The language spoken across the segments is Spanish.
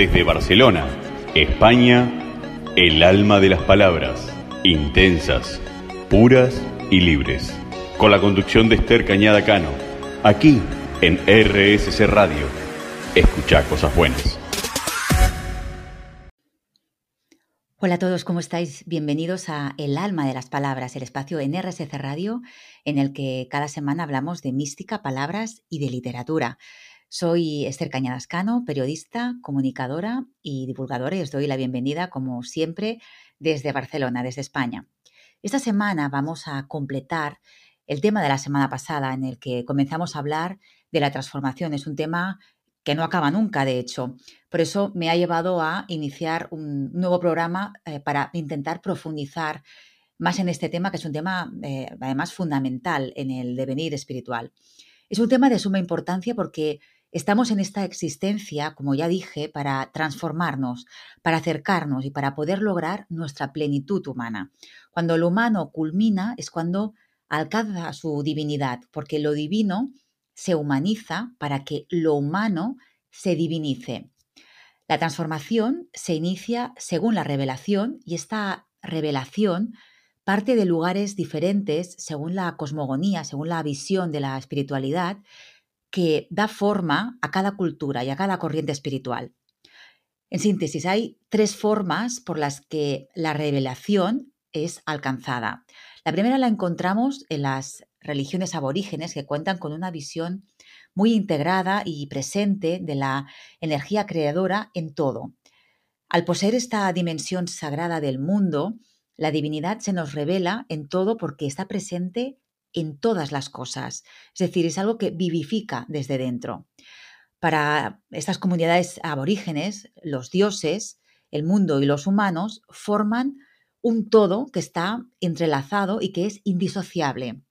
Desde Barcelona, España, el alma de las palabras, intensas, puras y libres. Con la conducción de Esther Cañada Cano, aquí en RSC Radio. Escucha cosas buenas. Hola a todos, ¿cómo estáis? Bienvenidos a El alma de las palabras, el espacio en RSC Radio en el que cada semana hablamos de mística, palabras y de literatura. Soy Esther Cañadascano, periodista, comunicadora y divulgadora y os doy la bienvenida, como siempre, desde Barcelona, desde España. Esta semana vamos a completar el tema de la semana pasada en el que comenzamos a hablar de la transformación. Es un tema que no acaba nunca, de hecho. Por eso me ha llevado a iniciar un nuevo programa eh, para intentar profundizar más en este tema, que es un tema eh, además fundamental en el devenir espiritual. Es un tema de suma importancia porque estamos en esta existencia, como ya dije, para transformarnos, para acercarnos y para poder lograr nuestra plenitud humana. Cuando lo humano culmina es cuando alcanza su divinidad, porque lo divino se humaniza para que lo humano se divinice. La transformación se inicia según la revelación y esta revelación parte de lugares diferentes según la cosmogonía, según la visión de la espiritualidad que da forma a cada cultura y a cada corriente espiritual. En síntesis, hay tres formas por las que la revelación es alcanzada. La primera la encontramos en las religiones aborígenes que cuentan con una visión muy integrada y presente de la energía creadora en todo. Al poseer esta dimensión sagrada del mundo, la divinidad se nos revela en todo porque está presente en todas las cosas. Es decir, es algo que vivifica desde dentro. Para estas comunidades aborígenes, los dioses, el mundo y los humanos forman un todo que está entrelazado y que es indisociable.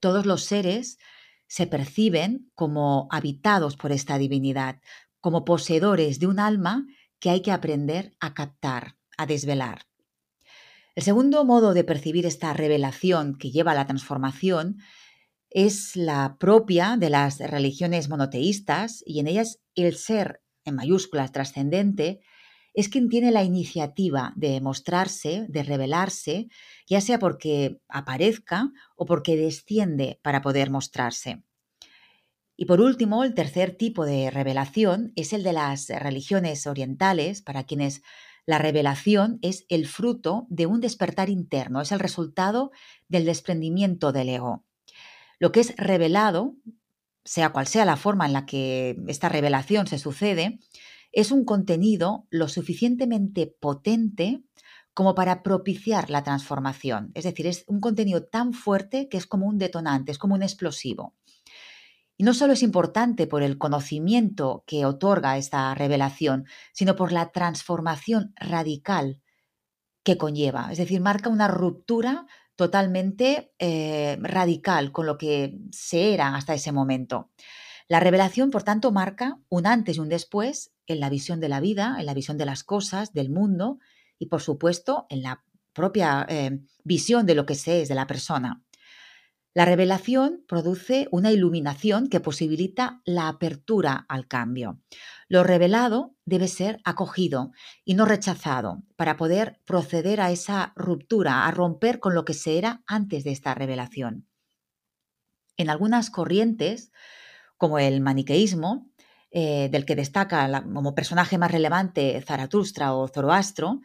Todos los seres se perciben como habitados por esta divinidad, como poseedores de un alma que hay que aprender a captar, a desvelar. El segundo modo de percibir esta revelación que lleva a la transformación es la propia de las religiones monoteístas y en ellas el ser, en mayúsculas, trascendente, es quien tiene la iniciativa de mostrarse, de revelarse, ya sea porque aparezca o porque desciende para poder mostrarse. Y por último, el tercer tipo de revelación es el de las religiones orientales, para quienes la revelación es el fruto de un despertar interno, es el resultado del desprendimiento del ego. Lo que es revelado, sea cual sea la forma en la que esta revelación se sucede, es un contenido lo suficientemente potente como para propiciar la transformación. Es decir, es un contenido tan fuerte que es como un detonante, es como un explosivo. Y no solo es importante por el conocimiento que otorga esta revelación, sino por la transformación radical que conlleva. Es decir, marca una ruptura totalmente eh, radical con lo que se era hasta ese momento. La revelación, por tanto, marca un antes y un después en la visión de la vida, en la visión de las cosas, del mundo y, por supuesto, en la propia eh, visión de lo que se es de la persona. La revelación produce una iluminación que posibilita la apertura al cambio. Lo revelado debe ser acogido y no rechazado para poder proceder a esa ruptura, a romper con lo que se era antes de esta revelación. En algunas corrientes, como el maniqueísmo, eh, del que destaca como personaje más relevante Zaratustra o Zoroastro,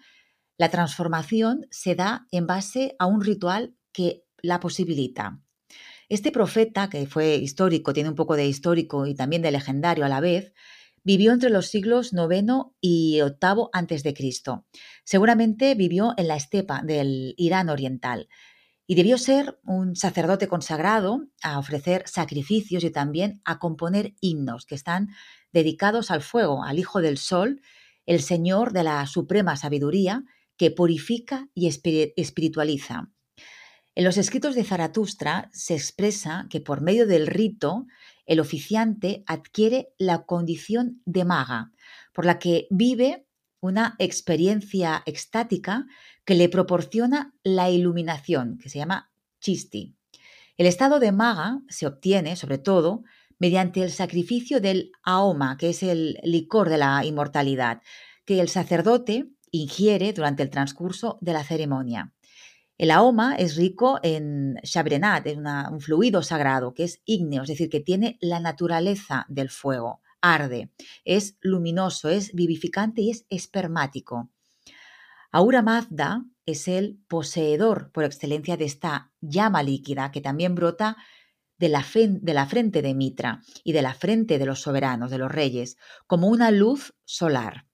la transformación se da en base a un ritual que la posibilita. Este profeta, que fue histórico, tiene un poco de histórico y también de legendario a la vez, vivió entre los siglos IX y VIII antes de Cristo. Seguramente vivió en la estepa del Irán oriental y debió ser un sacerdote consagrado a ofrecer sacrificios y también a componer himnos que están dedicados al fuego, al Hijo del Sol, el Señor de la suprema sabiduría que purifica y espiritualiza. En los escritos de Zaratustra se expresa que por medio del rito el oficiante adquiere la condición de maga, por la que vive una experiencia extática que le proporciona la iluminación, que se llama chisti. El estado de maga se obtiene, sobre todo, mediante el sacrificio del aoma, que es el licor de la inmortalidad, que el sacerdote ingiere durante el transcurso de la ceremonia. El aoma es rico en shabrenat, es un fluido sagrado que es ígneo, es decir, que tiene la naturaleza del fuego, arde, es luminoso, es vivificante y es espermático. Aura Mazda es el poseedor por excelencia de esta llama líquida que también brota de la, de la, frente de Mitra y de la frente de los soberanos, de los reyes, como una luz solar.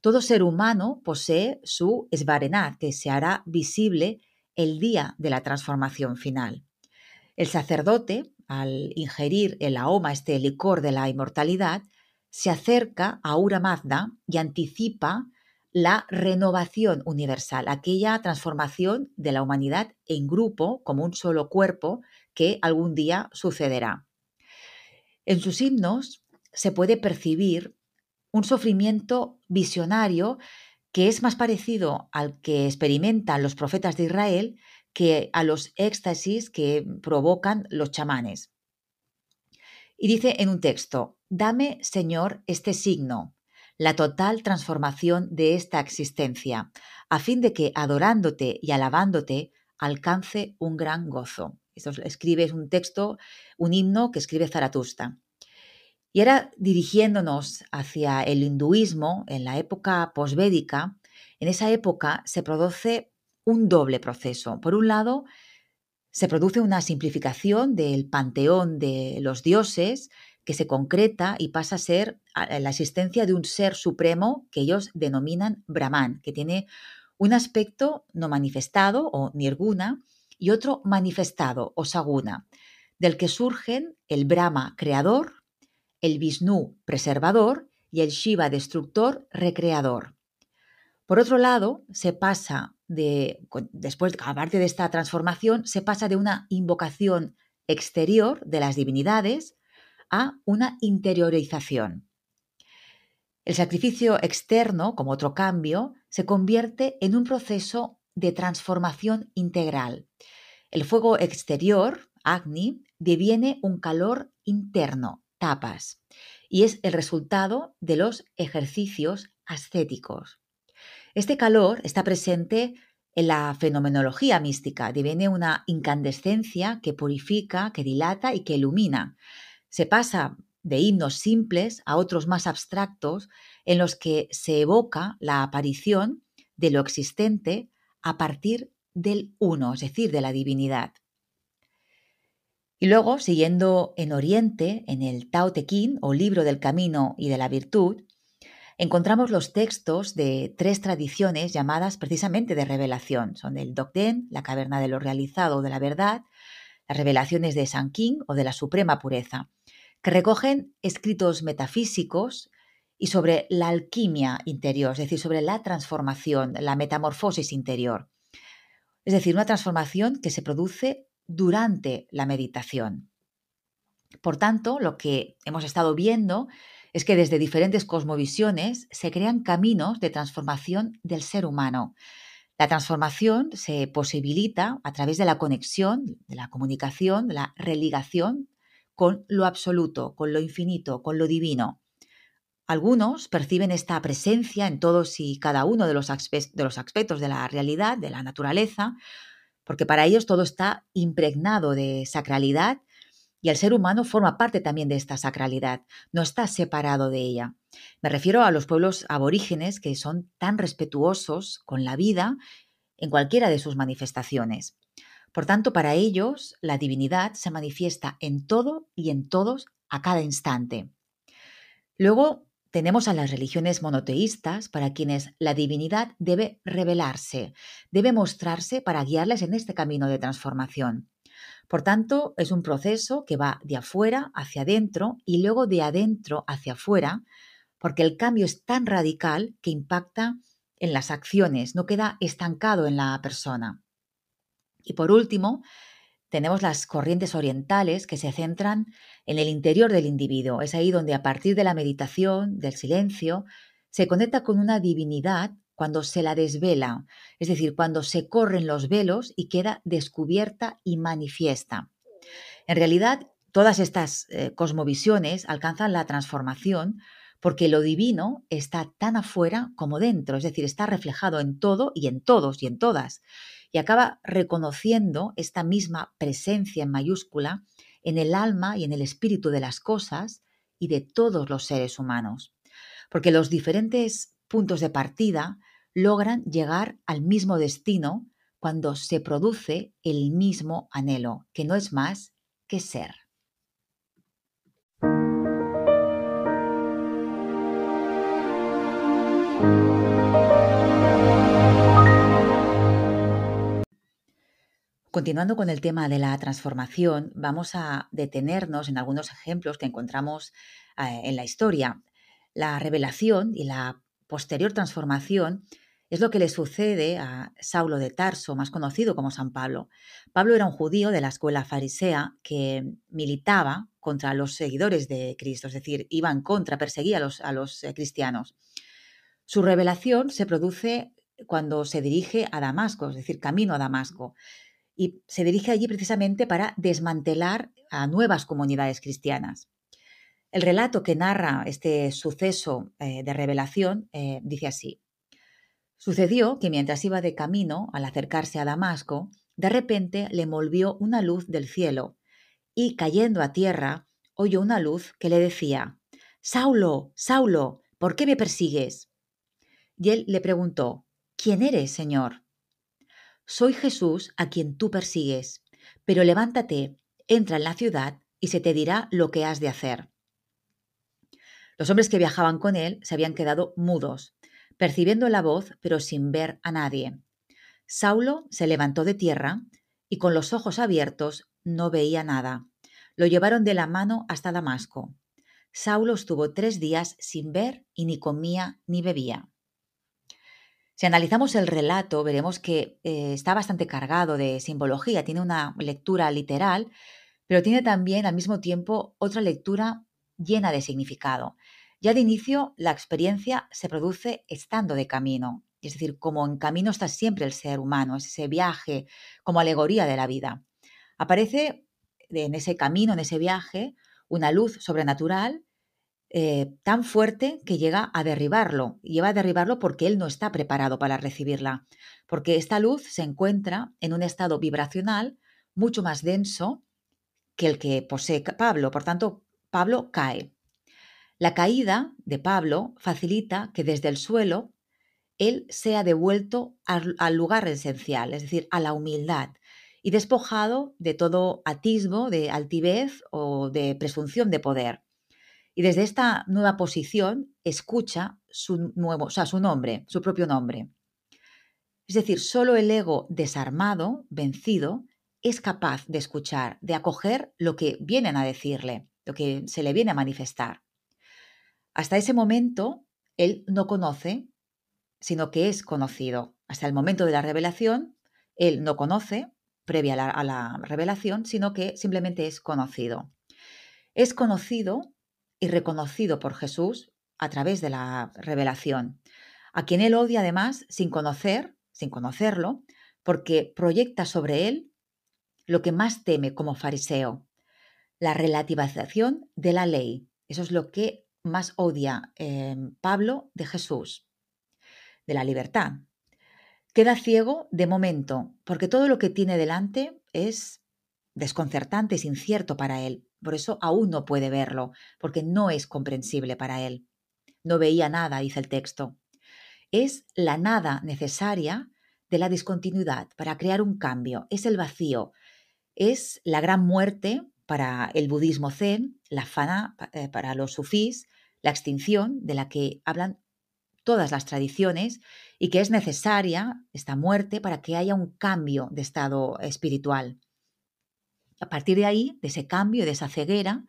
Todo ser humano posee su esvarenat, que se hará visible el día de la transformación final. El sacerdote, al ingerir el aoma, este licor de la inmortalidad, se acerca a Ura Mazda y anticipa la renovación universal, aquella transformación de la humanidad en grupo, como un solo cuerpo, que algún día sucederá. En sus himnos se puede percibir un sufrimiento visionario que es más parecido al que experimentan los profetas de Israel que a los éxtasis que provocan los chamanes. Y dice en un texto, dame, Señor, este signo, la total transformación de esta existencia, a fin de que adorándote y alabándote alcance un gran gozo. Esto escribe es un texto, un himno que escribe Zaratustra. Y ahora dirigiéndonos hacia el hinduismo en la época posvédica, en esa época se produce un doble proceso. Por un lado, se produce una simplificación del panteón de los dioses que se concreta y pasa a ser la existencia de un ser supremo que ellos denominan Brahman, que tiene un aspecto no manifestado o nirguna y otro manifestado o saguna, del que surgen el Brahma creador el Vishnu preservador y el Shiva destructor recreador. Por otro lado, se pasa de, después, aparte de esta transformación, se pasa de una invocación exterior de las divinidades a una interiorización. El sacrificio externo, como otro cambio, se convierte en un proceso de transformación integral. El fuego exterior, Agni, deviene un calor interno, tapas y es el resultado de los ejercicios ascéticos. Este calor está presente en la fenomenología mística, deviene una incandescencia que purifica, que dilata y que ilumina. Se pasa de himnos simples a otros más abstractos en los que se evoca la aparición de lo existente a partir del uno, es decir, de la divinidad. Y luego, siguiendo en Oriente, en el Tao Te Ching o libro del camino y de la virtud, encontramos los textos de tres tradiciones llamadas precisamente de revelación. Son el Dokden, la caverna de lo realizado de la verdad, las revelaciones de San King o de la suprema pureza, que recogen escritos metafísicos y sobre la alquimia interior, es decir, sobre la transformación, la metamorfosis interior. Es decir, una transformación que se produce durante la meditación. Por tanto, lo que hemos estado viendo es que desde diferentes cosmovisiones se crean caminos de transformación del ser humano. La transformación se posibilita a través de la conexión, de la comunicación, de la religación con lo absoluto, con lo infinito, con lo divino. Algunos perciben esta presencia en todos y cada uno de los, aspectos de la realidad, de la naturaleza, porque para ellos todo está impregnado de sacralidad y el ser humano forma parte también de esta sacralidad, no está separado de ella. Me refiero a los pueblos aborígenes que son tan respetuosos con la vida en cualquiera de sus manifestaciones. Por tanto, para ellos la divinidad se manifiesta en todo y en todos a cada instante. Luego tenemos a las religiones monoteístas para quienes la divinidad debe revelarse, debe mostrarse para guiarles en este camino de transformación. Por tanto, es un proceso que va de afuera hacia adentro y luego de adentro hacia afuera, porque el cambio es tan radical que impacta en las acciones, no queda estancado en la persona. Y por último, tenemos las corrientes orientales que se centran en el interior del individuo. Es ahí donde a partir de la meditación, del silencio, se conecta con una divinidad cuando se la desvela, es decir, cuando se corren los velos y queda descubierta y manifiesta. En realidad, Todas estas eh, cosmovisiones alcanzan la transformación porque lo divino está tan afuera como dentro, es decir, está reflejado en todo y en todos y en todas, y acaba reconociendo esta misma presencia en mayúscula en el alma y en el espíritu de las cosas y de todos los seres humanos, porque los diferentes puntos de partida logran llegar al mismo destino cuando se produce el mismo anhelo, que no es más que ser. Continuando con el tema de la transformación, vamos a detenernos en algunos ejemplos que encontramos eh, en la historia. La revelación y la posterior transformación es lo que le sucede a Saulo de Tarso, más conocido como San Pablo. Pablo era un judío de la escuela farisea que militaba contra los seguidores de Cristo, es decir, iba en contra, perseguía a los, a los eh, cristianos. Su revelación se produce cuando se dirige a Damasco, es decir, camino a Damasco y se dirige allí precisamente para desmantelar a nuevas comunidades cristianas. El relato que narra este suceso eh, de revelación eh, dice así. Sucedió que mientras iba de camino, al acercarse a Damasco, de repente le envolvió una luz del cielo y, cayendo a tierra, oyó una luz que le decía, Saulo, Saulo, ¿por qué me persigues? Y él le preguntó, ¿quién eres, Señor? Soy Jesús a quien tú persigues, pero levántate, entra en la ciudad y se te dirá lo que has de hacer. Los hombres que viajaban con él se habían quedado mudos, percibiendo la voz, pero sin ver a nadie. Saulo se levantó de tierra y con los ojos abiertos no veía nada. Lo llevaron de la mano hasta Damasco. Saulo estuvo tres días sin ver y ni comía ni bebía. Si analizamos el relato, veremos que eh, está bastante cargado de simbología, tiene una lectura literal, pero tiene también al mismo tiempo otra lectura llena de significado. Ya de inicio, la experiencia se produce estando de camino, es decir, como en camino está siempre el ser humano, es ese viaje como alegoría de la vida. Aparece en ese camino, en ese viaje, una luz sobrenatural eh, tan fuerte que llega a derribarlo. Lleva a derribarlo porque él no está preparado para recibirla. Porque esta luz se encuentra en un estado vibracional mucho más denso que el que posee Pablo. Por tanto, Pablo cae. La caída de Pablo facilita que desde el suelo él sea devuelto al, al lugar esencial, es decir, a la humildad, y despojado de todo atisbo de altivez o de presunción de poder. Y desde esta nueva posición escucha su, nuevo, o sea, su nombre, su propio nombre. Es decir, solo el ego desarmado, vencido, es capaz de escuchar, de acoger lo que vienen a decirle, lo que se le viene a manifestar. Hasta ese momento, él no conoce, sino que es conocido. Hasta el momento de la revelación, él no conoce, previa la, a la revelación, sino que simplemente es conocido. Es conocido y reconocido por Jesús a través de la revelación, a quien él odia además sin conocer, sin conocerlo, porque proyecta sobre él lo que más teme como fariseo, la relativización de la ley. Eso es lo que más odia eh, Pablo de Jesús, de la libertad. Queda ciego de momento, porque todo lo que tiene delante es desconcertante, es incierto para él. Por eso aún no puede verlo, porque no es comprensible para él. No veía nada, dice el texto. Es la nada necesaria de la discontinuidad para crear un cambio. Es el vacío. Es la gran muerte para el budismo zen, la fana eh, para los sufís, la extinción de la que hablan todas las tradiciones y que es necesaria esta muerte para que haya un cambio de estado espiritual. A partir de ahí, de ese cambio, de esa ceguera,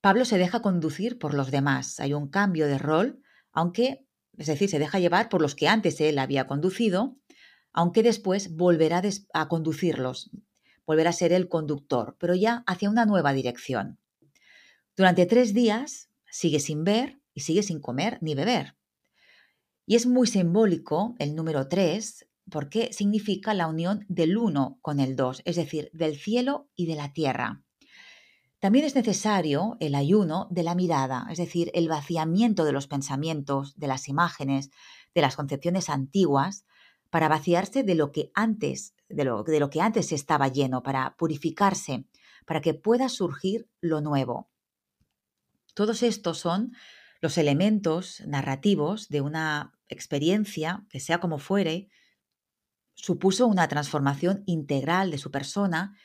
Pablo se deja conducir por los demás. Hay un cambio de rol, aunque, es decir, se deja llevar por los que antes él había conducido, aunque después volverá a conducirlos, volverá a ser el conductor, pero ya hacia una nueva dirección. Durante tres días sigue sin ver y sigue sin comer ni beber. Y es muy simbólico el número tres, porque significa la unión del uno con el dos, es decir, del cielo y de la tierra. También es necesario el ayuno de la mirada, es decir, el vaciamiento de los pensamientos, de las imágenes, de las concepciones antiguas, para vaciarse de lo que antes, de lo, de lo que antes estaba lleno, para purificarse, para que pueda surgir lo nuevo. Todos estos son los elementos narrativos de una experiencia que sea como fuere, supuso una transformación integral de su persona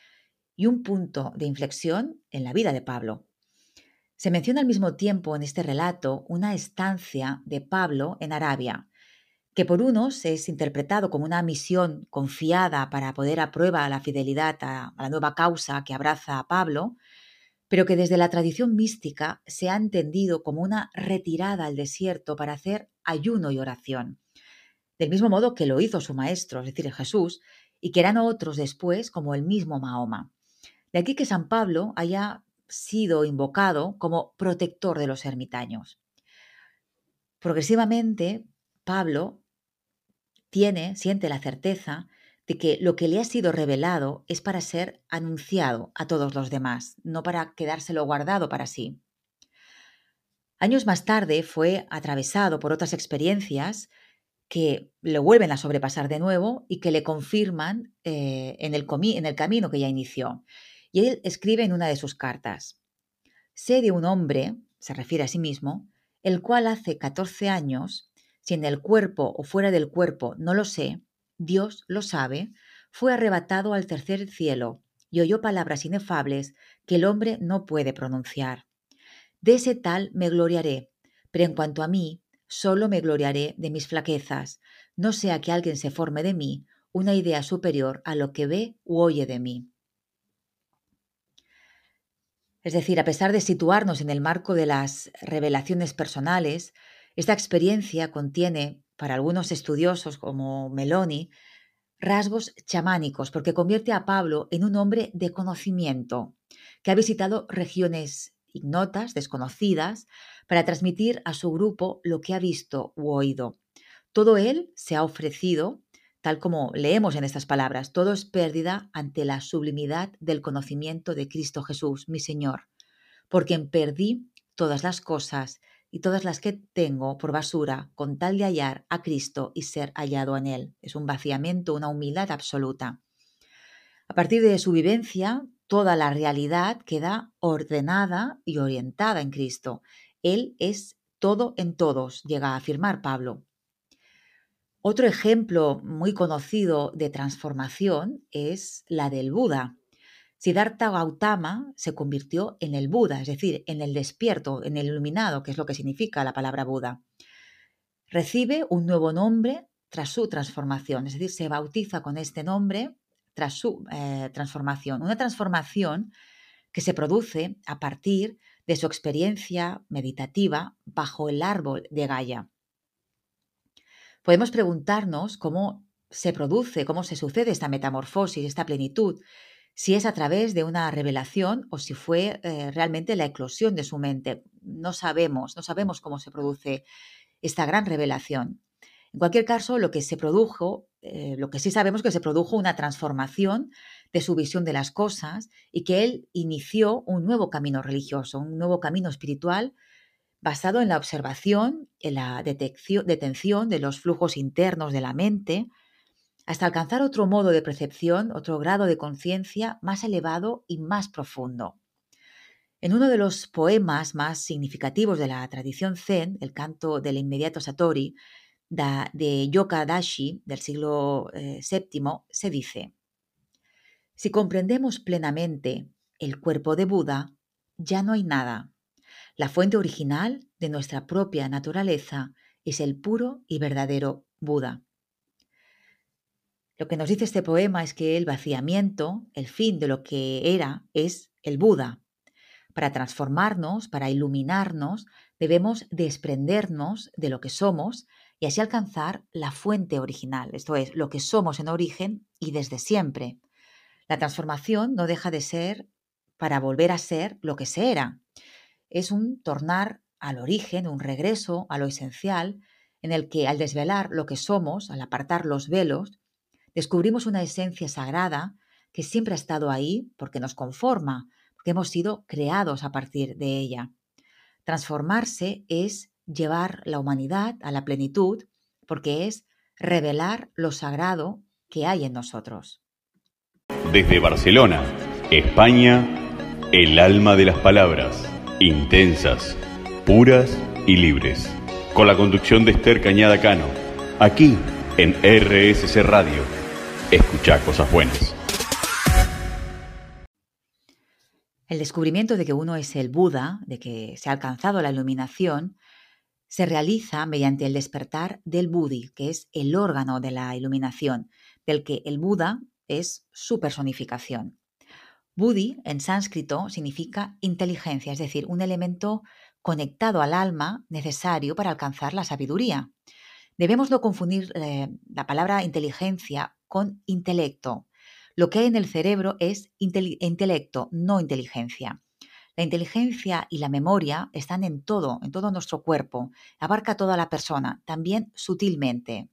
y un punto de inflexión en la vida de Pablo. Se menciona al mismo tiempo en este relato una estancia de Pablo en Arabia, que por unos es interpretado como una misión confiada para poder a prueba la fidelidad a, la nueva causa que abraza a Pablo, pero que desde la tradición mística se ha entendido como una retirada al desierto para hacer ayuno y oración, del mismo modo que lo hizo su maestro, es decir, Jesús, y que eran otros después como el mismo Mahoma. De aquí que San Pablo haya sido invocado como protector de los ermitaños. Progresivamente, Pablo tiene, siente la certeza de que lo que le ha sido revelado es para ser anunciado a todos los demás, no para quedárselo guardado para sí. Años más tarde fue atravesado por otras experiencias que lo vuelven a sobrepasar de nuevo y que le confirman eh, en, el en el camino que ya inició. Y él escribe en una de sus cartas, sé de un hombre, se refiere a sí mismo, el cual hace 14 años, si en el cuerpo o fuera del cuerpo no lo sé, Dios lo sabe, fue arrebatado al tercer cielo y oyó palabras inefables que el hombre no puede pronunciar. De ese tal me gloriaré, pero en cuanto a mí, solo me gloriaré de mis flaquezas, no sea que alguien se forme de mí una idea superior a lo que ve u oye de mí. Es decir, a pesar de situarnos en el marco de las revelaciones personales, esta experiencia contiene, para algunos estudiosos como Meloni, rasgos chamánicos, porque convierte a Pablo en un hombre de conocimiento, que ha visitado regiones ignotas, desconocidas, para transmitir a su grupo lo que ha visto u oído. Todo él se ha ofrecido tal como leemos en estas palabras, todo es pérdida ante la sublimidad del conocimiento de Cristo Jesús, mi Señor, por quien perdí todas las cosas y todas las que tengo por basura con tal de hallar a Cristo y ser hallado en Él. Es un vaciamiento, una humildad absoluta. A partir de su vivencia, toda la realidad queda ordenada y orientada en Cristo. Él es todo en todos, llega a afirmar Pablo. Otro ejemplo muy conocido de transformación es la del Buda. Siddhartha Gautama se convirtió en el Buda, es decir, en el despierto, en el iluminado, que es lo que significa la palabra Buda. Recibe un nuevo nombre tras su transformación, es decir, se bautiza con este nombre tras su eh, transformación. Una transformación que se produce a partir de su experiencia meditativa bajo el árbol de Gaia podemos preguntarnos cómo se produce, cómo se sucede esta metamorfosis, esta plenitud, si es a través de una revelación o si fue eh, realmente la eclosión de su mente. No sabemos, no sabemos cómo se produce esta gran revelación. En cualquier caso, lo que se produjo, eh, lo que sí sabemos es que se produjo una transformación de su visión de las cosas y que él inició un nuevo camino religioso, un nuevo camino espiritual basado en la observación, en la detención de los flujos internos de la mente, hasta alcanzar otro modo de percepción, otro grado de conciencia más elevado y más profundo. En uno de los poemas más significativos de la tradición zen, el canto del inmediato Satori, de Yoka Dashi del siglo VII, eh, se dice, Si comprendemos plenamente el cuerpo de Buda, ya no hay nada, la fuente original de nuestra propia naturaleza es el puro y verdadero Buda. Lo que nos dice este poema es que el vaciamiento, el fin de lo que era, es el Buda. Para transformarnos, para iluminarnos, debemos desprendernos de lo que somos y así alcanzar la fuente original, esto es, lo que somos en origen y desde siempre. La transformación no deja de ser para volver a ser lo que se era es un tornar al origen, un regreso a lo esencial, en el que al desvelar lo que somos, al apartar los velos, descubrimos una esencia sagrada que siempre ha estado ahí porque nos conforma, que hemos sido creados a partir de ella. Transformarse es llevar la humanidad a la plenitud porque es revelar lo sagrado que hay en nosotros. Desde Barcelona, España, el alma de las palabras, intensas, puras y libres. Con la conducción de Esther Cañada Cano, aquí en RSC Radio. Escucha cosas buenas. El descubrimiento de que uno es el Buda, de que se ha alcanzado la iluminación, se realiza mediante el despertar del Budi, que es el órgano de la iluminación, del que el Buda es su personificación. Budi en sánscrito significa inteligencia, es decir, un elemento conectado al alma necesario para alcanzar la sabiduría. Debemos no confundir eh, la palabra inteligencia con intelecto. Lo que hay en el cerebro es intelecto, no inteligencia. La inteligencia y la memoria están en todo, en todo nuestro cuerpo, abarca toda la persona, también sutilmente.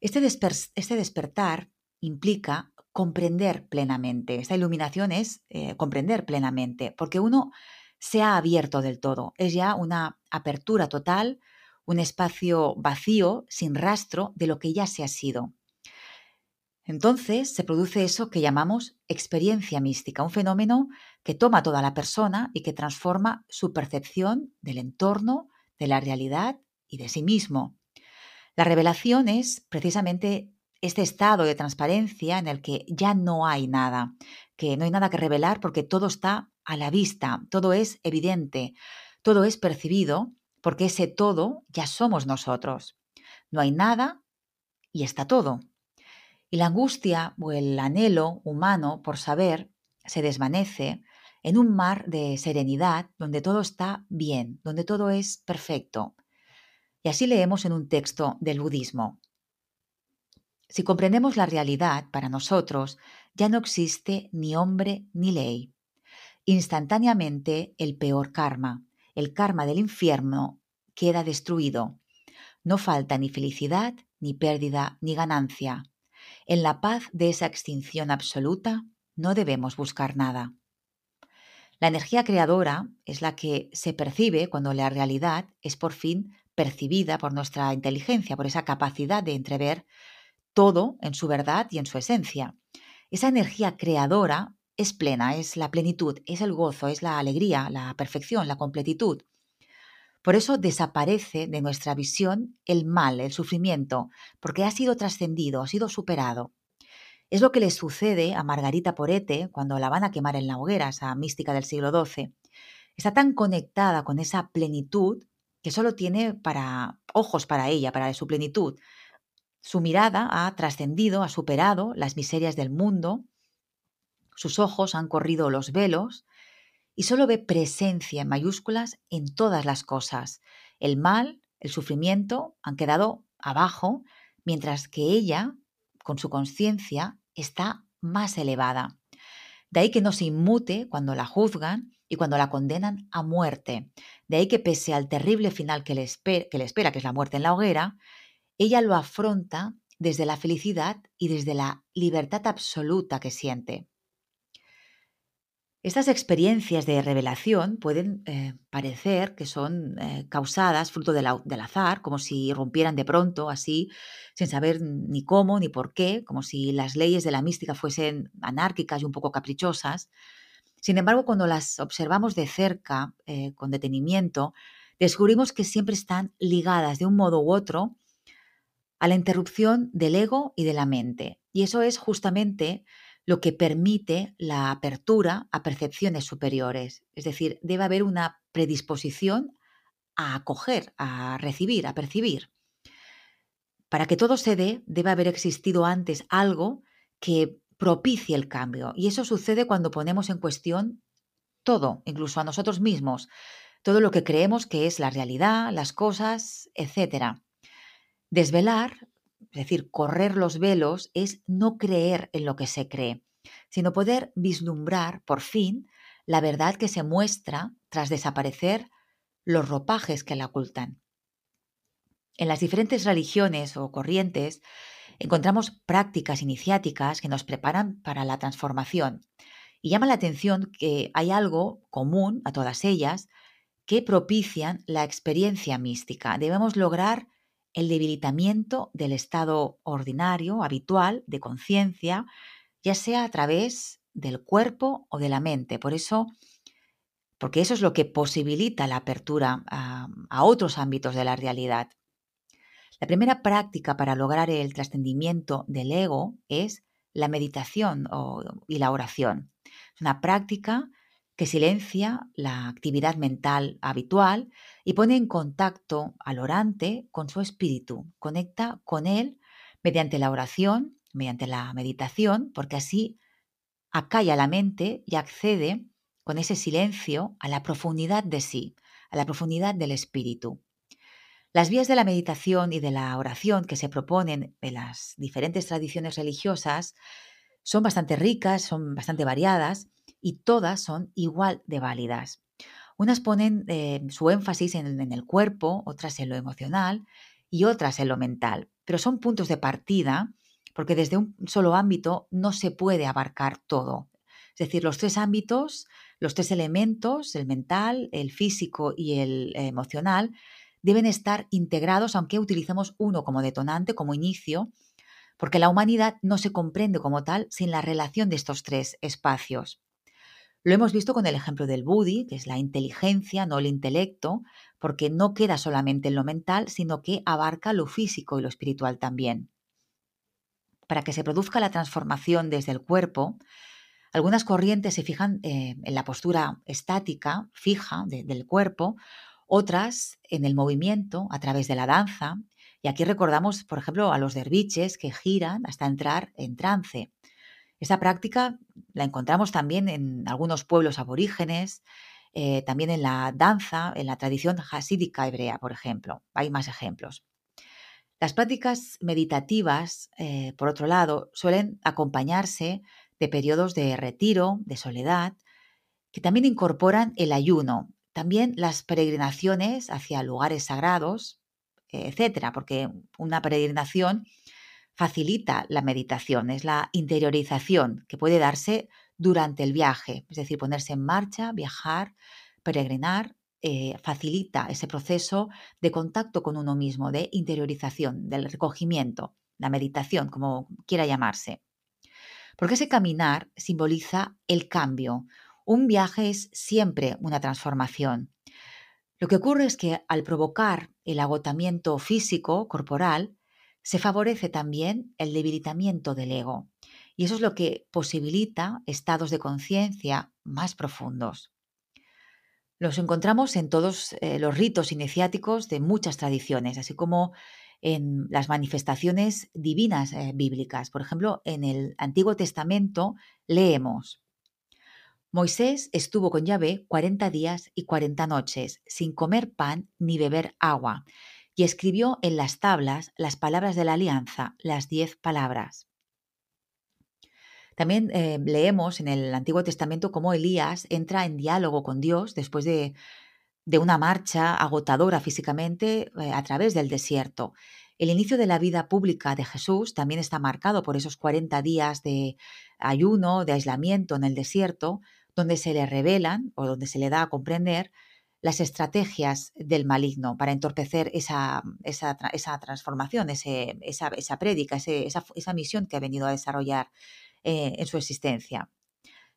Este, este despertar implica comprender plenamente. Esta iluminación es eh, comprender plenamente, porque uno se ha abierto del todo. Es ya una apertura total, un espacio vacío, sin rastro de lo que ya se ha sido. Entonces se produce eso que llamamos experiencia mística, un fenómeno que toma toda la persona y que transforma su percepción del entorno, de la realidad y de sí mismo. La revelación es precisamente este estado de transparencia en el que ya no hay nada, que no hay nada que revelar porque todo está a la vista, todo es evidente, todo es percibido porque ese todo ya somos nosotros. No hay nada y está todo. Y la angustia o el anhelo humano por saber se desvanece en un mar de serenidad donde todo está bien, donde todo es perfecto. Y así leemos en un texto del budismo. Si comprendemos la realidad, para nosotros ya no existe ni hombre ni ley. Instantáneamente el peor karma, el karma del infierno, queda destruido. No falta ni felicidad, ni pérdida, ni ganancia. En la paz de esa extinción absoluta no debemos buscar nada. La energía creadora es la que se percibe cuando la realidad es por fin percibida por nuestra inteligencia, por esa capacidad de entrever todo en su verdad y en su esencia. Esa energía creadora es plena, es la plenitud, es el gozo, es la alegría, la perfección, la completitud. Por eso desaparece de nuestra visión el mal, el sufrimiento, porque ha sido trascendido, ha sido superado. Es lo que le sucede a Margarita Porete cuando la van a quemar en la hoguera, esa mística del siglo XII. Está tan conectada con esa plenitud que solo tiene para ojos para ella, para su plenitud. Su mirada ha trascendido, ha superado las miserias del mundo, sus ojos han corrido los velos y solo ve presencia en mayúsculas en todas las cosas. El mal, el sufrimiento han quedado abajo, mientras que ella, con su conciencia, está más elevada. De ahí que no se inmute cuando la juzgan y cuando la condenan a muerte. De ahí que pese al terrible final que le, que le espera, que es la muerte en la hoguera, ella lo afronta desde la felicidad y desde la libertad absoluta que siente. Estas experiencias de revelación pueden eh, parecer que son eh, causadas fruto del azar, como si rompieran de pronto, así, sin saber ni cómo ni por qué, como si las leyes de la mística fuesen anárquicas y un poco caprichosas. Sin embargo, cuando las observamos de cerca, eh, con detenimiento, descubrimos que siempre están ligadas de un modo u otro a la interrupción del ego y de la mente. Y eso es justamente lo que permite la apertura a percepciones superiores. Es decir, debe haber una predisposición a acoger, a recibir, a percibir. Para que todo se dé, debe haber existido antes algo que propicie el cambio. Y eso sucede cuando ponemos en cuestión todo, incluso a nosotros mismos, todo lo que creemos que es la realidad, las cosas, etc. Desvelar es decir, correr los velos es no creer en lo que se cree, sino poder vislumbrar por fin la verdad que se muestra tras desaparecer los ropajes que la ocultan. En las diferentes religiones o corrientes encontramos prácticas iniciáticas que nos preparan para la transformación Y llama la atención que hay algo común a todas ellas que propician la experiencia mística. Debemos lograr el debilitamiento del estado ordinario, habitual, de conciencia, ya sea a través del cuerpo o de la mente. Por eso, porque eso es lo que posibilita la apertura a, otros ámbitos de la realidad. La primera práctica para lograr el trascendimiento del ego es la meditación y la oración. Es una práctica que silencia la actividad mental habitual y pone en contacto al orante con su espíritu, conecta con él mediante la oración, mediante la meditación, porque así acalla la mente y accede con ese silencio a la profundidad de sí, a la profundidad del espíritu. Las vías de la meditación y de la oración que se proponen en las diferentes tradiciones religiosas son bastante ricas, son bastante variadas y todas son igual de válidas. Unas ponen eh, su énfasis en, en el cuerpo, otras en lo emocional y otras en lo mental, pero son puntos de partida porque desde un solo ámbito no se puede abarcar todo. Es decir, los tres ámbitos, los tres elementos, el mental, el físico y el emocional, deben estar integrados, aunque utilicemos uno como detonante, como inicio, porque la humanidad no se comprende como tal sin la relación de estos tres espacios. Lo hemos visto con el ejemplo del Budi, que es la inteligencia, no el intelecto, porque no queda solamente en lo mental, sino que abarca lo físico y lo espiritual también. Para que se produzca la transformación desde el cuerpo, algunas corrientes se fijan eh, en la postura estática, fija del cuerpo, otras en el movimiento a través de la danza. Y aquí recordamos, por ejemplo, a los derviches que giran hasta entrar en trance. Esta práctica la encontramos también en algunos pueblos aborígenes, eh, también en la danza, en la tradición hasídica hebrea, por ejemplo. Hay más ejemplos. Las prácticas meditativas, eh, por otro lado, suelen acompañarse de periodos de retiro, de soledad, que también incorporan el ayuno, también las peregrinaciones hacia lugares sagrados, etcétera, porque una peregrinación facilita la meditación, es la interiorización que puede darse durante el viaje, es decir, ponerse en marcha, viajar, peregrinar, eh, facilita ese proceso de contacto con uno mismo, de interiorización, del recogimiento, la meditación, como quiera llamarse. Porque ese caminar simboliza el cambio. Un viaje es siempre una transformación. Lo que ocurre es que al provocar el agotamiento físico, corporal, se favorece también el debilitamiento del ego. Y eso es lo que posibilita estados de conciencia más profundos. Los encontramos en todos eh, los ritos iniciáticos de muchas tradiciones, así como en las manifestaciones divinas eh, bíblicas. Por ejemplo, en el Antiguo Testamento leemos, Moisés estuvo con Yahvé 40 días y 40 noches, sin comer pan ni beber agua, y escribió en las tablas las palabras de la alianza, las diez palabras. También eh, leemos en el Antiguo Testamento cómo Elías entra en diálogo con Dios después de, una marcha agotadora físicamente eh, a través del desierto. El inicio de la vida pública de Jesús también está marcado por esos 40 días de ayuno, de aislamiento en el desierto, donde se le revelan o donde se le da a comprender las estrategias del maligno para entorpecer esa, esa, transformación, esa, esa prédica, esa, misión que ha venido a desarrollar eh, en su existencia.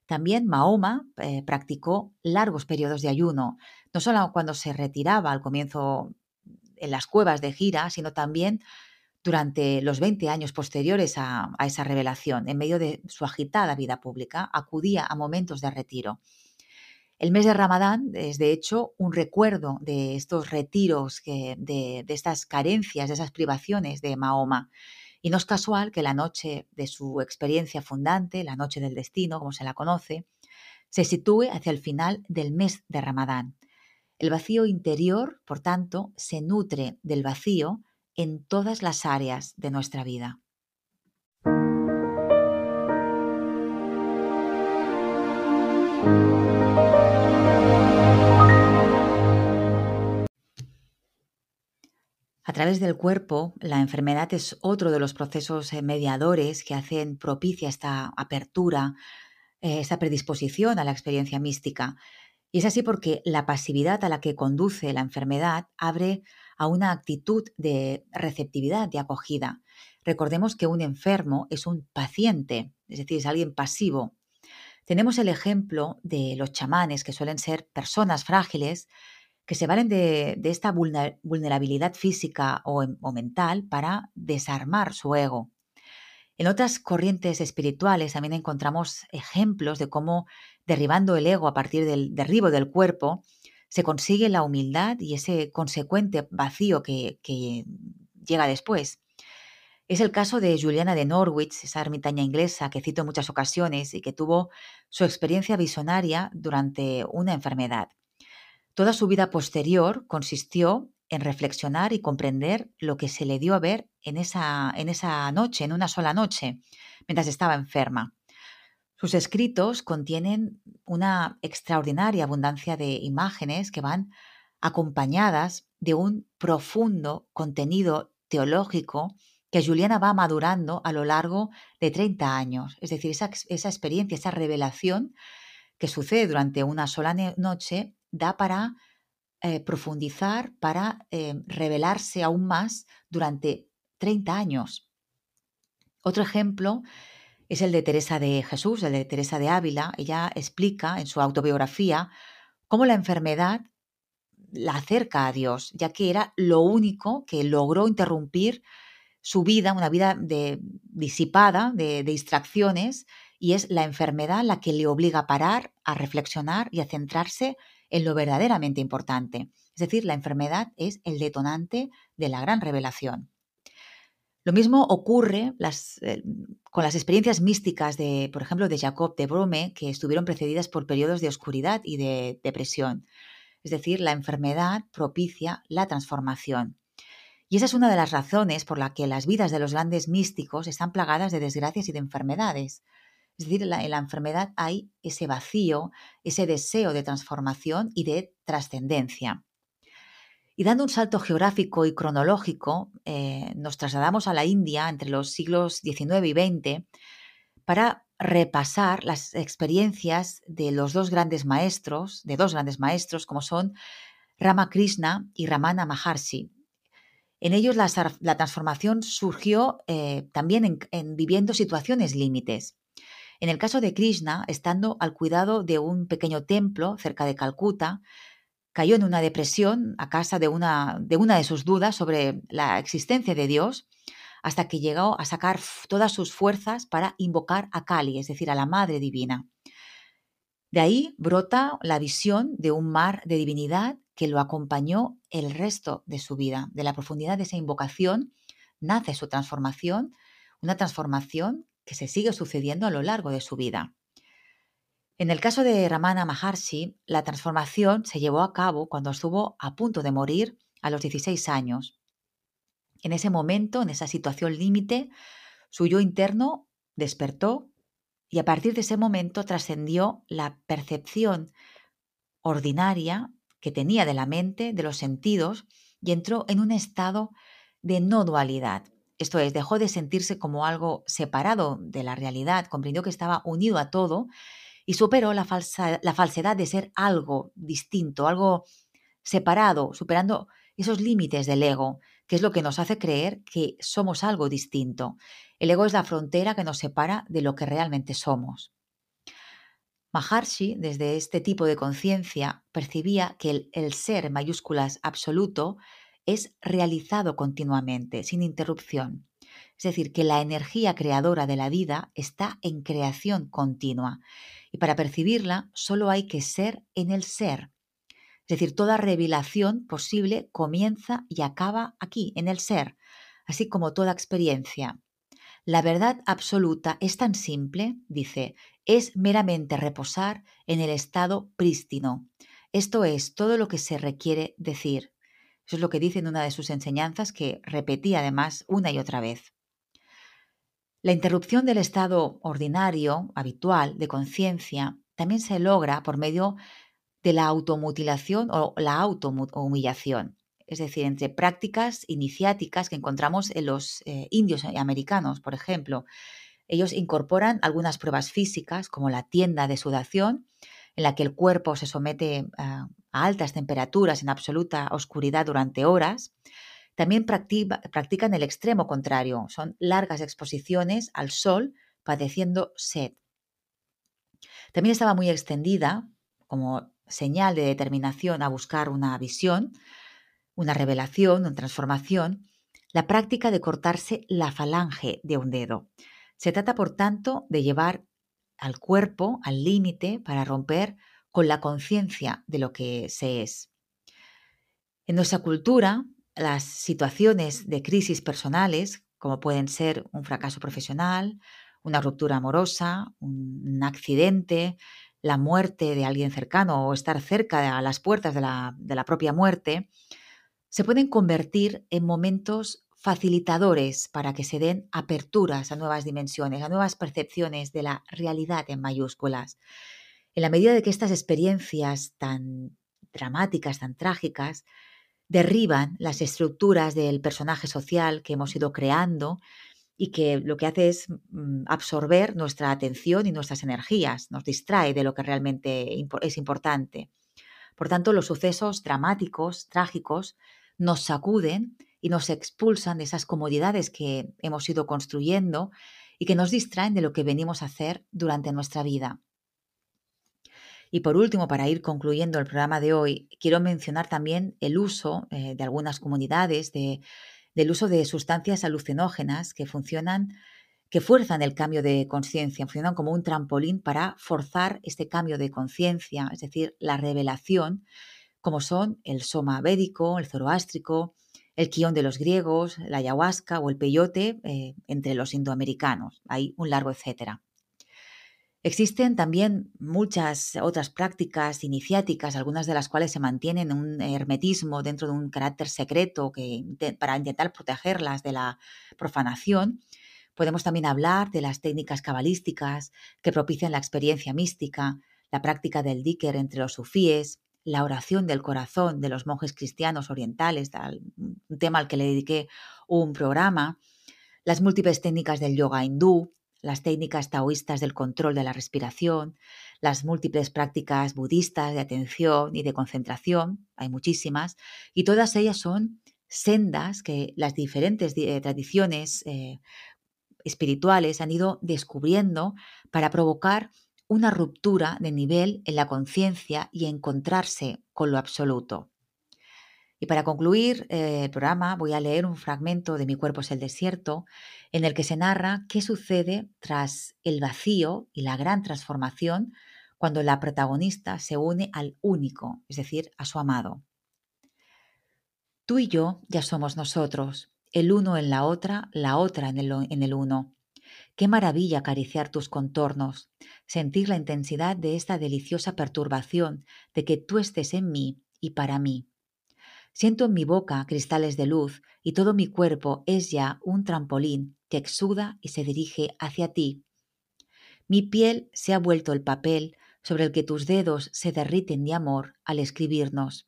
También Mahoma eh, practicó largos periodos de ayuno, no solo cuando se retiraba al comienzo en las cuevas de Gira, sino también durante los 20 años posteriores a, esa revelación, en medio de su agitada vida pública, acudía a momentos de retiro. El mes de Ramadán es, de hecho, un recuerdo de estos retiros, de, estas carencias, de esas privaciones de Mahoma. Y no es casual que la noche de su experiencia fundante, la noche del destino, como se la conoce, se sitúe hacia el final del mes de Ramadán. El vacío interior, por tanto, se nutre del vacío en todas las áreas de nuestra vida. A través del cuerpo, la enfermedad es otro de los procesos eh, mediadores que hacen propicia esta apertura eh, esa predisposición a la experiencia mística. Y es así porque la pasividad a la que conduce la enfermedad abre a una actitud de receptividad, de acogida. Recordemos que un enfermo es un paciente, es decir, es alguien pasivo. Tenemos el ejemplo de los chamanes, que suelen ser personas frágiles, que se valen de, esta vulnerabilidad física o, o mental para desarmar su ego. En otras corrientes espirituales también encontramos ejemplos de cómo derribando el ego a partir del derribo del cuerpo, se consigue la humildad y ese consecuente vacío que, llega después. Es el caso de Juliana de Norwich, esa ermitaña inglesa que cito en muchas ocasiones y que tuvo su experiencia visionaria durante una enfermedad. Toda su vida posterior consistió en reflexionar y comprender lo que se le dio a ver en esa, en esa noche, en una sola noche, mientras estaba enferma. Sus escritos contienen una extraordinaria abundancia de imágenes que van acompañadas de un profundo contenido teológico que Juliana va madurando a lo largo de 30 años. Es decir, esa, experiencia, esa revelación que sucede durante una sola noche da para eh, profundizar, para eh, revelarse aún más durante 30 años. Otro ejemplo es el de Teresa de Jesús, el de Teresa de Ávila. Ella explica en su autobiografía cómo la enfermedad la acerca a Dios, ya que era lo único que logró interrumpir su vida, una vida de, disipada, de, distracciones, y es la enfermedad la que le obliga a parar, a reflexionar y a centrarse en lo verdaderamente importante. Es decir, la enfermedad es el detonante de la gran revelación. Lo mismo ocurre eh, con las experiencias místicas de, por ejemplo, de Jacob de Brome, que estuvieron precedidas por periodos de oscuridad y de depresión. Es decir, la enfermedad propicia la transformación. Y esa es una de las razones por la que las vidas de los grandes místicos están plagadas de desgracias y de enfermedades. Es decir, en la enfermedad hay ese vacío, ese deseo de transformación y de trascendencia. Y dando un salto geográfico y cronológico, eh, nos trasladamos a la India entre los siglos XIX y XX para repasar las experiencias de los dos grandes maestros, de dos grandes maestros como son Ramakrishna y Ramana Maharshi. En ellos la, transformación surgió eh, también en viviendo situaciones límites. En el caso de Krishna, estando al cuidado de un pequeño templo cerca de Calcuta, cayó en una depresión a causa de una, de una de sus dudas sobre la existencia de Dios, hasta que llegó a sacar todas sus fuerzas para invocar a Kali, es decir, a la Madre Divina. De ahí brota la visión de un mar de divinidad que lo acompañó el resto de su vida. De la profundidad de esa invocación nace su transformación, una transformación que se sigue sucediendo a lo largo de su vida. En el caso de Ramana Maharshi, la transformación se llevó a cabo cuando estuvo a punto de morir a los 16 años. En ese momento, en esa situación límite, su yo interno despertó y a partir de ese momento trascendió la percepción ordinaria que tenía de la mente, de los sentidos, y entró en un estado de no dualidad. Esto es, dejó de sentirse como algo separado de la realidad, comprendió que estaba unido a todo y superó la, la falsedad de ser algo distinto, algo separado, superando esos límites del ego, que es lo que nos hace creer que somos algo distinto. El ego es la frontera que nos separa de lo que realmente somos. Maharshi, desde este tipo de conciencia, percibía que el, el, ser mayúsculas absoluto es realizado continuamente, sin interrupción. Es decir, que la energía creadora de la vida está en creación continua y para percibirla solo hay que ser en el ser. Es decir, toda revelación posible comienza y acaba aquí, en el ser, así como toda experiencia. La verdad absoluta es tan simple, dice, es meramente reposar en el estado prístino. Esto es todo lo que se requiere decir. Eso es lo que dice en una de sus enseñanzas que repetía además una y otra vez. La interrupción del estado ordinario, habitual, de conciencia, también se logra por medio de la automutilación o la autohumillación, es decir, entre prácticas iniciáticas que encontramos en los eh, indios americanos, por ejemplo, Ellos incorporan algunas pruebas físicas, como la tienda de sudación, en la que el cuerpo se somete a, altas temperaturas en absoluta oscuridad durante horas. También practican el extremo contrario, son largas exposiciones al sol padeciendo sed. También estaba muy extendida, como señal de determinación a buscar una visión, una revelación, una transformación, la práctica de cortarse la falange de un dedo. Se trata, por tanto, de llevar al cuerpo al límite para romper con la conciencia de lo que se es. En nuestra cultura, las situaciones de crisis personales, como pueden ser un fracaso profesional, una ruptura amorosa, un accidente, la muerte de alguien cercano o estar cerca a las puertas de la, de la propia muerte, se pueden convertir en momentos facilitadores para que se den aperturas a nuevas dimensiones, a nuevas percepciones de la realidad en mayúsculas. En la medida de que estas experiencias tan dramáticas, tan trágicas, derriban las estructuras del personaje social que hemos ido creando y que lo que hace es mm, absorber nuestra atención y nuestras energías, nos distrae de lo que realmente es importante. Por tanto, los sucesos dramáticos, trágicos, nos sacuden y nos expulsan de esas comodidades que hemos ido construyendo y que nos distraen de lo que venimos a hacer durante nuestra vida. Y por último, para ir concluyendo el programa de hoy, quiero mencionar también el uso eh, de algunas comunidades de, del uso de sustancias alucinógenas que funcionan que fuerzan el cambio de conciencia, funcionan como un trampolín para forzar este cambio de conciencia, es decir, la revelación como son el soma védico, el zoroástrico, el quión de los griegos, la ayahuasca o el peyote eh, entre los indoamericanos. Hay un largo etcétera. Existen también muchas otras prácticas iniciáticas, algunas de las cuales se mantienen en un hermetismo dentro de un carácter secreto que, para intentar protegerlas de la profanación. Podemos también hablar de las técnicas cabalísticas que propician la experiencia mística, la práctica del díker entre los sufíes, la oración del corazón de los monjes cristianos orientales, un tema al que le dediqué un programa, las múltiples técnicas del yoga hindú, las técnicas taoístas del control de la respiración, las múltiples prácticas budistas de atención y de concentración, hay muchísimas, y todas ellas son sendas que las diferentes eh, tradiciones eh, espirituales han ido descubriendo para provocar una ruptura de nivel en la conciencia y encontrarse con lo absoluto. Y para concluir eh, el programa voy a leer un fragmento de Mi cuerpo es el desierto, en el que se narra qué sucede tras el vacío y la gran transformación cuando la protagonista se une al único, es decir, a su amado. Tú y yo ya somos nosotros, el uno en la otra, la otra en el, en el uno. Qué maravilla acariciar tus contornos, sentir la intensidad de esta deliciosa perturbación de que tú estés en mí y para mí. Siento en mi boca cristales de luz y todo mi cuerpo es ya un trampolín que exuda y se dirige hacia ti. Mi piel se ha vuelto el papel sobre el que tus dedos se derriten de amor al escribirnos.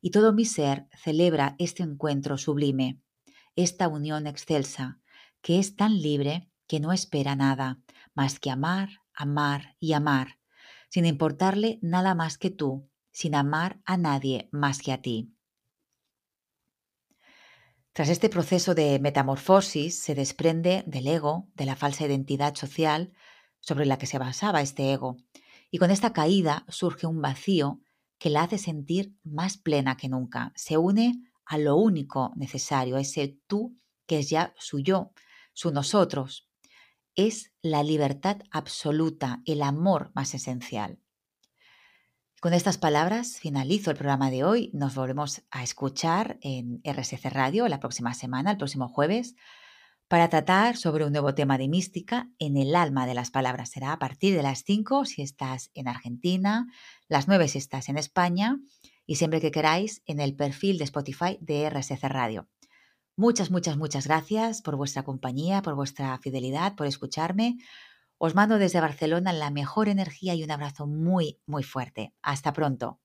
Y todo mi ser celebra este encuentro sublime, esta unión excelsa, que es tan libre que no espera nada más que amar, amar y amar, sin importarle nada más que tú, sin amar a nadie más que a ti. Tras este proceso de metamorfosis se desprende del ego, de la falsa identidad social sobre la que se basaba este ego, y con esta caída surge un vacío que la hace sentir más plena que nunca. Se une a lo único necesario, ese tú que es ya su yo, su nosotros. Es la libertad absoluta, el amor más esencial. Con estas palabras finalizo el programa de hoy. Nos volvemos a escuchar en RSC Radio la próxima semana, el próximo jueves, para tratar sobre un nuevo tema de mística en el alma de las palabras. Será a partir de las 5 si estás en Argentina, las 9 si estás en España y siempre que queráis en el perfil de Spotify de RSC Radio. Muchas, muchas, muchas gracias por vuestra compañía, por vuestra fidelidad, por escucharme. Os mando desde Barcelona la mejor energía y un abrazo muy, muy fuerte. Hasta pronto.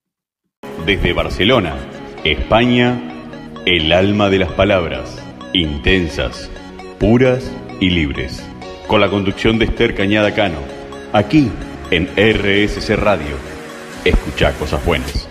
Desde Barcelona, España, el alma de las palabras, intensas, puras y libres. con la conducción de Esther Cañada Cano, aquí en RSC Radio. Escucha cosas buenas.